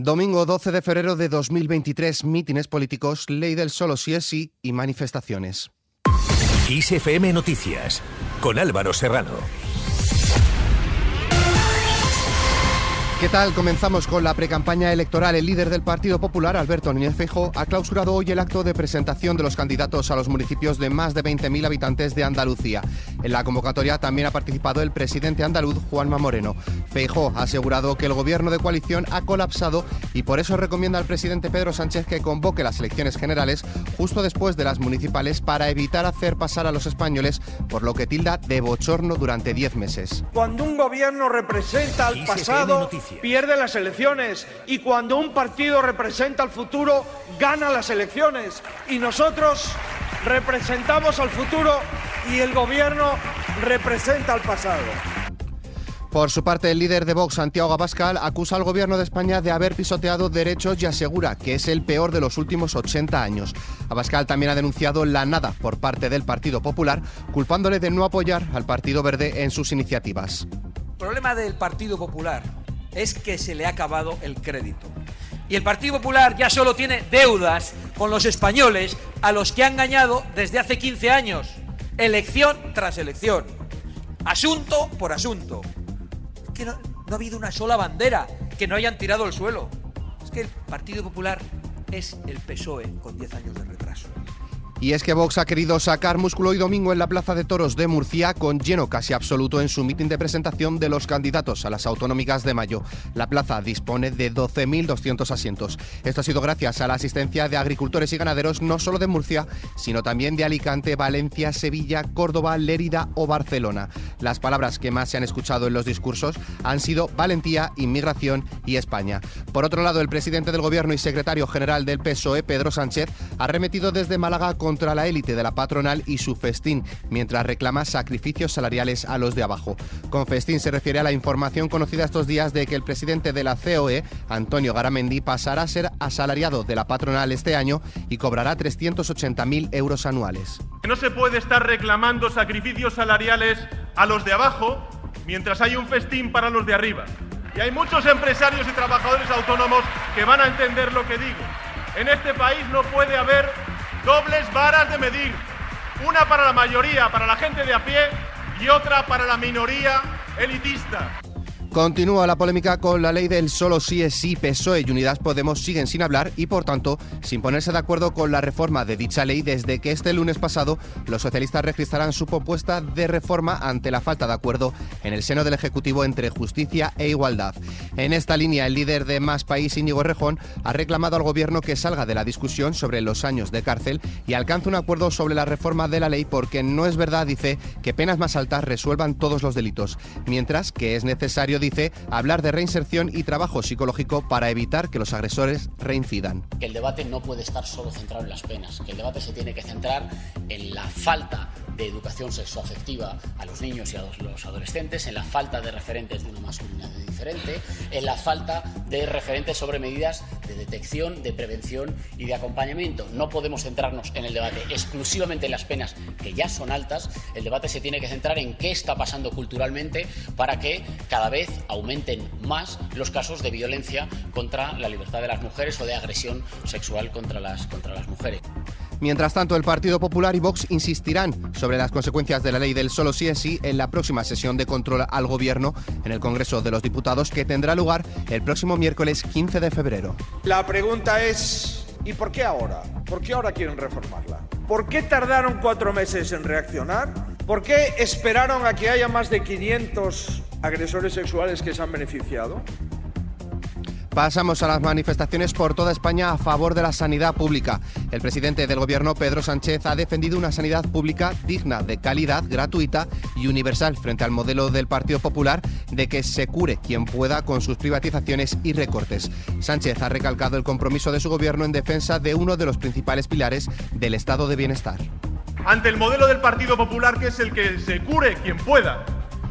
Domingo 12 de febrero de 2023, mítines políticos, ley del solo sí es sí y manifestaciones. ISFM Noticias, con Álvaro Serrano. ¿Qué tal? Comenzamos con la precampaña electoral. El líder del Partido Popular, Alberto Núñez Feijóo, ha clausurado hoy el acto de presentación de los candidatos a los municipios de más de 20.000 habitantes de Andalucía. En la convocatoria también ha participado el presidente andaluz, Juanma Moreno. Feijóo ha asegurado que el gobierno de coalición ha colapsado y por eso recomienda al presidente Pedro Sánchez que convoque las elecciones generales justo después de las municipales para evitar hacer pasar a los españoles por lo que tilda de bochorno durante 10 meses. Cuando un gobierno representa al pasado pierde las elecciones y cuando un partido representa al futuro, gana las elecciones. Y nosotros representamos al futuro y el gobierno representa al pasado. Por su parte, el líder de Vox, Santiago Abascal, acusa al gobierno de España de haber pisoteado derechos y asegura que es el peor de los últimos 80 años. Abascal también ha denunciado la nada por parte del Partido Popular, culpándole de no apoyar al Partido Verde en sus iniciativas. El problema del Partido Popular es que se le ha acabado el crédito. Y el Partido Popular ya solo tiene deudas con los españoles a los que ha engañado desde hace 15 años, elección tras elección, asunto por asunto. Es que no, ha habido una sola bandera que no hayan tirado al suelo. Es que el Partido Popular es el PSOE con 10 años de retraso. Y es que Vox ha querido sacar músculo hoy domingo en la Plaza de Toros de Murcia con lleno casi absoluto en su mitin de presentación de los candidatos a las autonómicas de mayo. La plaza dispone de 12.200 asientos. Esto ha sido gracias a la asistencia de agricultores y ganaderos no solo de Murcia, sino también de Alicante, Valencia, Sevilla, Córdoba, Lérida o Barcelona. Las palabras que más se han escuchado en los discursos han sido valentía, inmigración y España. Por otro lado, el presidente del Gobierno y secretario general del PSOE, Pedro Sánchez, ha remetido desde Málaga con contra la élite de la patronal y su festín, mientras reclama sacrificios salariales a los de abajo. Con festín se refiere a la información conocida estos días de que el presidente de la COE, Antonio Garamendi, pasará a ser asalariado de la patronal este año y cobrará 380.000 euros anuales. No se puede estar reclamando sacrificios salariales a los de abajo mientras hay un festín para los de arriba. Y hay muchos empresarios y trabajadores autónomos que van a entender lo que digo. En este país no puede haber dobles varas de medir. Una para la mayoría, para la gente de a pie, y otra para la minoría elitista. Continúa la polémica con la ley del solo sí es sí. PSOE y Unidas Podemos siguen sin hablar y, por tanto, sin ponerse de acuerdo con la reforma de dicha ley desde que este lunes pasado los socialistas registrarán su propuesta de reforma ante la falta de acuerdo en el seno del Ejecutivo entre justicia e igualdad. En esta línea, el líder de Más País, Íñigo Rejón, ha reclamado al Gobierno que salga de la discusión sobre los años de cárcel y alcance un acuerdo sobre la reforma de la ley porque no es verdad, dice, que penas más altas resuelvan todos los delitos, mientras que es necesario dice, hablar de reinserción y trabajo psicológico para evitar que los agresores reincidan. Que el debate no puede estar solo centrado en las penas, que el debate se tiene que centrar en la falta de educación sexoafectiva a los niños y a los, adolescentes, en la falta de referentes de una masculinidad diferente, en la falta de referentes sobre medidas de detección, de prevención y de acompañamiento. No podemos centrarnos en el debate exclusivamente en las penas, que ya son altas. El debate se tiene que centrar en qué está pasando culturalmente para que cada vez aumenten más los casos de violencia contra la libertad de las mujeres o de agresión sexual contra las, contra las mujeres. Mientras tanto, el Partido Popular y Vox insistirán sobre las consecuencias de la ley del solo sí es sí en la próxima sesión de control al Gobierno en el Congreso de los Diputados que tendrá lugar el próximo miércoles 15 de febrero. La pregunta es, ¿y por qué ahora? ¿Por qué ahora quieren reformarla? ¿Por qué tardaron cuatro meses en reaccionar? ¿Por qué esperaron a que haya más de 500 agresores sexuales que se han beneficiado? Pasamos a las manifestaciones por toda España a favor de la sanidad pública. El presidente del gobierno, Pedro Sánchez, ha defendido una sanidad pública digna, de calidad, gratuita y universal frente al modelo del Partido Popular de que se cure quien pueda con sus privatizaciones y recortes. Sánchez ha recalcado el compromiso de su gobierno en defensa de uno de los principales pilares del estado de bienestar. Ante el modelo del Partido Popular, que es el que se cure quien pueda,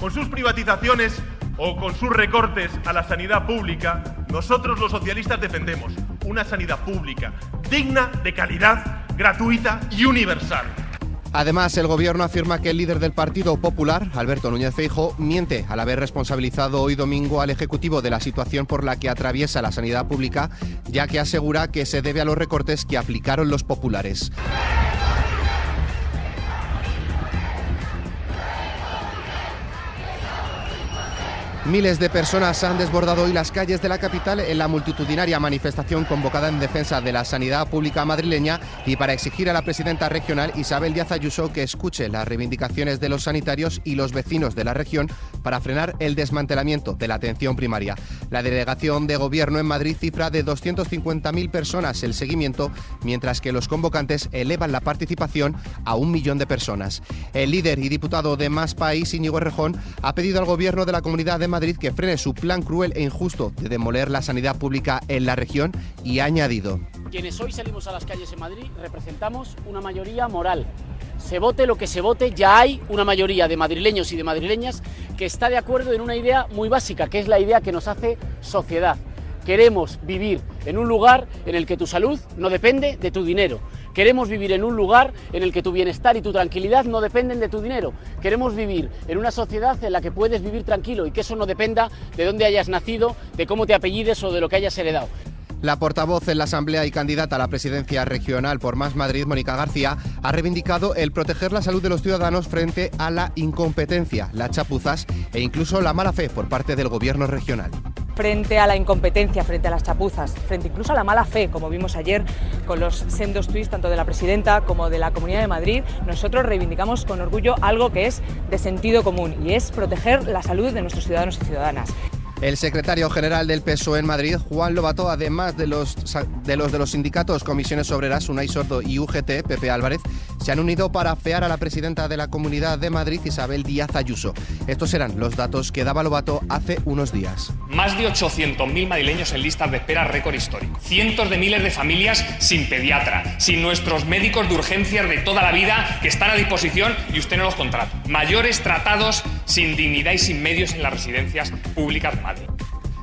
con sus privatizaciones o con sus recortes a la sanidad pública, nosotros los socialistas defendemos una sanidad pública digna, de calidad, gratuita y universal. Además, el gobierno afirma que el líder del Partido Popular, Alberto Núñez Feijo, miente al haber responsabilizado hoy domingo al Ejecutivo de la situación por la que atraviesa la sanidad pública, ya que asegura que se debe a los recortes que aplicaron los populares. Miles de personas han desbordado hoy las calles de la capital en la multitudinaria manifestación convocada en defensa de la sanidad pública madrileña y para exigir a la presidenta regional Isabel Díaz Ayuso que escuche las reivindicaciones de los sanitarios y los vecinos de la región para frenar el desmantelamiento de la atención primaria. La delegación de gobierno en Madrid cifra de 250.000 personas el seguimiento, mientras que los convocantes elevan la participación a un millón de personas. El líder y diputado de Más País, Íñigo Rejón, ha pedido al gobierno de la Comunidad de Madrid que frene su plan cruel e injusto de demoler la sanidad pública en la región y ha añadido. Quienes hoy salimos a las calles en Madrid representamos una mayoría moral. Se vote lo que se vote, ya hay una mayoría de madrileños y de madrileñas que está de acuerdo en una idea muy básica, que es la idea que nos hace sociedad. Queremos vivir en un lugar en el que tu salud no depende de tu dinero, Queremos vivir en un lugar en el que tu bienestar y tu tranquilidad no dependen de tu dinero. Queremos vivir en una sociedad en la que puedes vivir tranquilo y que eso no dependa de dónde hayas nacido, de cómo te apellides o de lo que hayas heredado. La portavoz en la Asamblea y candidata a la presidencia regional por Más Madrid, Mónica García, ha reivindicado el proteger la salud de los ciudadanos frente a la incompetencia, las chapuzas e incluso la mala fe por parte del gobierno regional frente a la incompetencia, frente a las chapuzas, frente incluso a la mala fe, como vimos ayer con los sendos tweets tanto de la presidenta como de la Comunidad de Madrid, nosotros reivindicamos con orgullo algo que es de sentido común y es proteger la salud de nuestros ciudadanos y ciudadanas. El secretario general del PSOE en Madrid, Juan Lobato, además de los de los, de los sindicatos Comisiones Obreras, Unai Sordo y UGT, Pepe Álvarez, se han unido para afear a la presidenta de la Comunidad de Madrid, Isabel Díaz Ayuso. Estos eran los datos que daba Lobato hace unos días. Más de 800.000 madrileños en listas de espera récord histórico. Cientos de miles de familias sin pediatra, sin nuestros médicos de urgencias de toda la vida que están a disposición y usted no los contrata. Mayores tratados sin dignidad y sin medios en las residencias públicas de Madrid.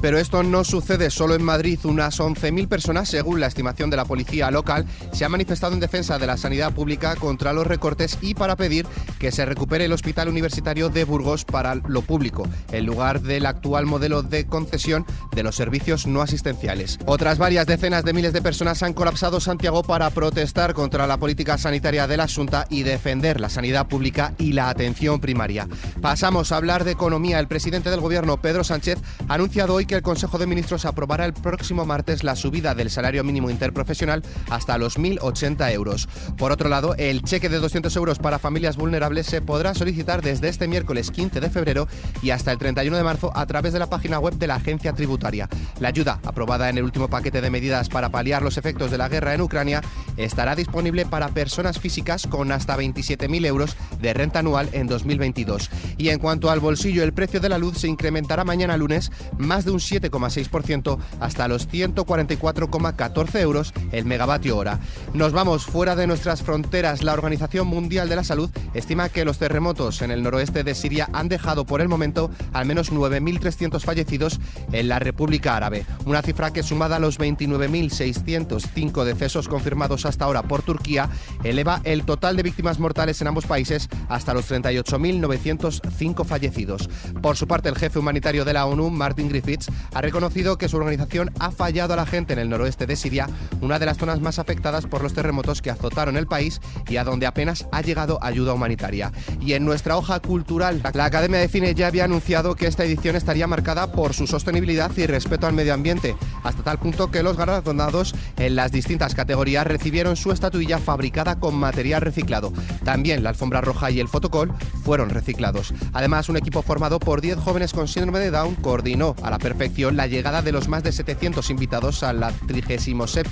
Pero esto no sucede solo en Madrid. Unas 11.000 personas, según la estimación de la policía local, se han manifestado en defensa de la sanidad pública contra los recortes y para pedir que se recupere el Hospital Universitario de Burgos para lo público, en lugar del actual modelo de concesión de los servicios no asistenciales. Otras varias decenas de miles de personas han colapsado Santiago para protestar contra la política sanitaria de la Junta y defender la sanidad pública y la atención primaria. Pasamos a hablar de economía. El presidente del gobierno, Pedro Sánchez, ha anunciado hoy que el Consejo de Ministros aprobará el próximo martes la subida del salario mínimo interprofesional hasta los 1.080 euros. Por otro lado, el cheque de 200 euros para familias vulnerables se podrá solicitar desde este miércoles 15 de febrero y hasta el 31 de marzo a través de la página web de la agencia tributaria. La ayuda, aprobada en el último paquete de medidas para paliar los efectos de la guerra en Ucrania, estará disponible para personas físicas con hasta 27.000 euros de renta anual en 2022. Y en cuanto al bolsillo, el precio de la luz se incrementará mañana lunes más de un 7,6% hasta los 144,14 euros el megavatio hora. Nos vamos fuera de nuestras fronteras. La Organización Mundial de la Salud estima que los terremotos en el noroeste de Siria han dejado por el momento al menos 9.300 fallecidos en la República Árabe. Una cifra que sumada a los 29.605 decesos confirmados hasta ahora por Turquía eleva el total de víctimas mortales en ambos países hasta los 38.905 fallecidos. Por su parte, el jefe humanitario de la ONU, Martin Griffiths, ha reconocido que su organización ha fallado a la gente en el noroeste de Siria, una de las zonas más afectadas por los terremotos que azotaron el país y a donde apenas ha llegado ayuda humanitaria. Y en nuestra hoja cultural, la Academia de Cine ya había anunciado que esta edición estaría marcada por su sostenibilidad y respeto al medio ambiente, hasta tal punto que los galardonados en las distintas categorías recibieron su estatuilla fabricada con material reciclado. También la alfombra roja y el fotocol fueron reciclados. Además, un equipo formado por 10 jóvenes con síndrome de Down coordinó a la perfección la llegada de los más de 700 invitados a la 37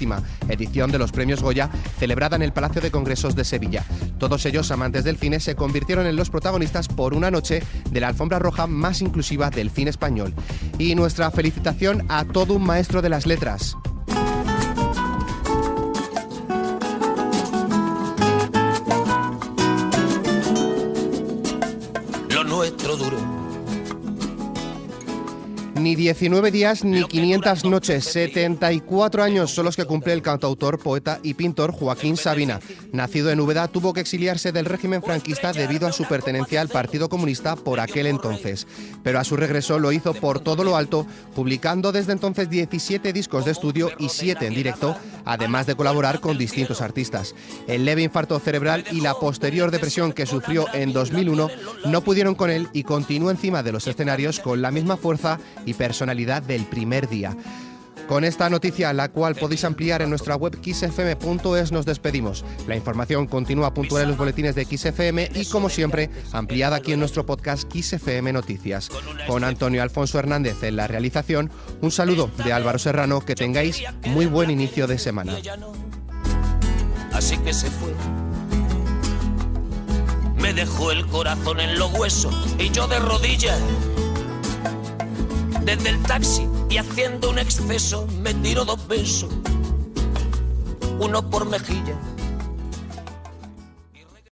edición de los Premios Goya, celebrada en el Palacio de Congresos de Sevilla. Todos ellos, amantes del cine, se convirtieron en los protagonistas por una noche de la alfombra roja más inclusiva del cine español. Y nuestra felicitación a todo un maestro de las letras. Ni 19 días ni 500 noches, 74 años son los que cumple el cantautor, poeta y pintor Joaquín Sabina. Nacido en Úbeda, tuvo que exiliarse del régimen franquista debido a su pertenencia al Partido Comunista por aquel entonces. Pero a su regreso lo hizo por todo lo alto, publicando desde entonces 17 discos de estudio y 7 en directo, además de colaborar con distintos artistas. El leve infarto cerebral y la posterior depresión que sufrió en 2001 no pudieron con él y continuó encima de los escenarios con la misma fuerza y personalidad del primer día. Con esta noticia, la cual podéis ampliar en nuestra web xfm.es, nos despedimos. La información continúa puntual en los boletines de XFM y, como siempre, ampliada aquí en nuestro podcast XFM Noticias. Con Antonio Alfonso Hernández en la realización, un saludo de Álvaro Serrano, que tengáis muy buen inicio de semana. Así que se fue. Me dejó el corazón en los huesos y yo de rodillas desde el taxi y haciendo un exceso me tiro dos besos, uno por mejilla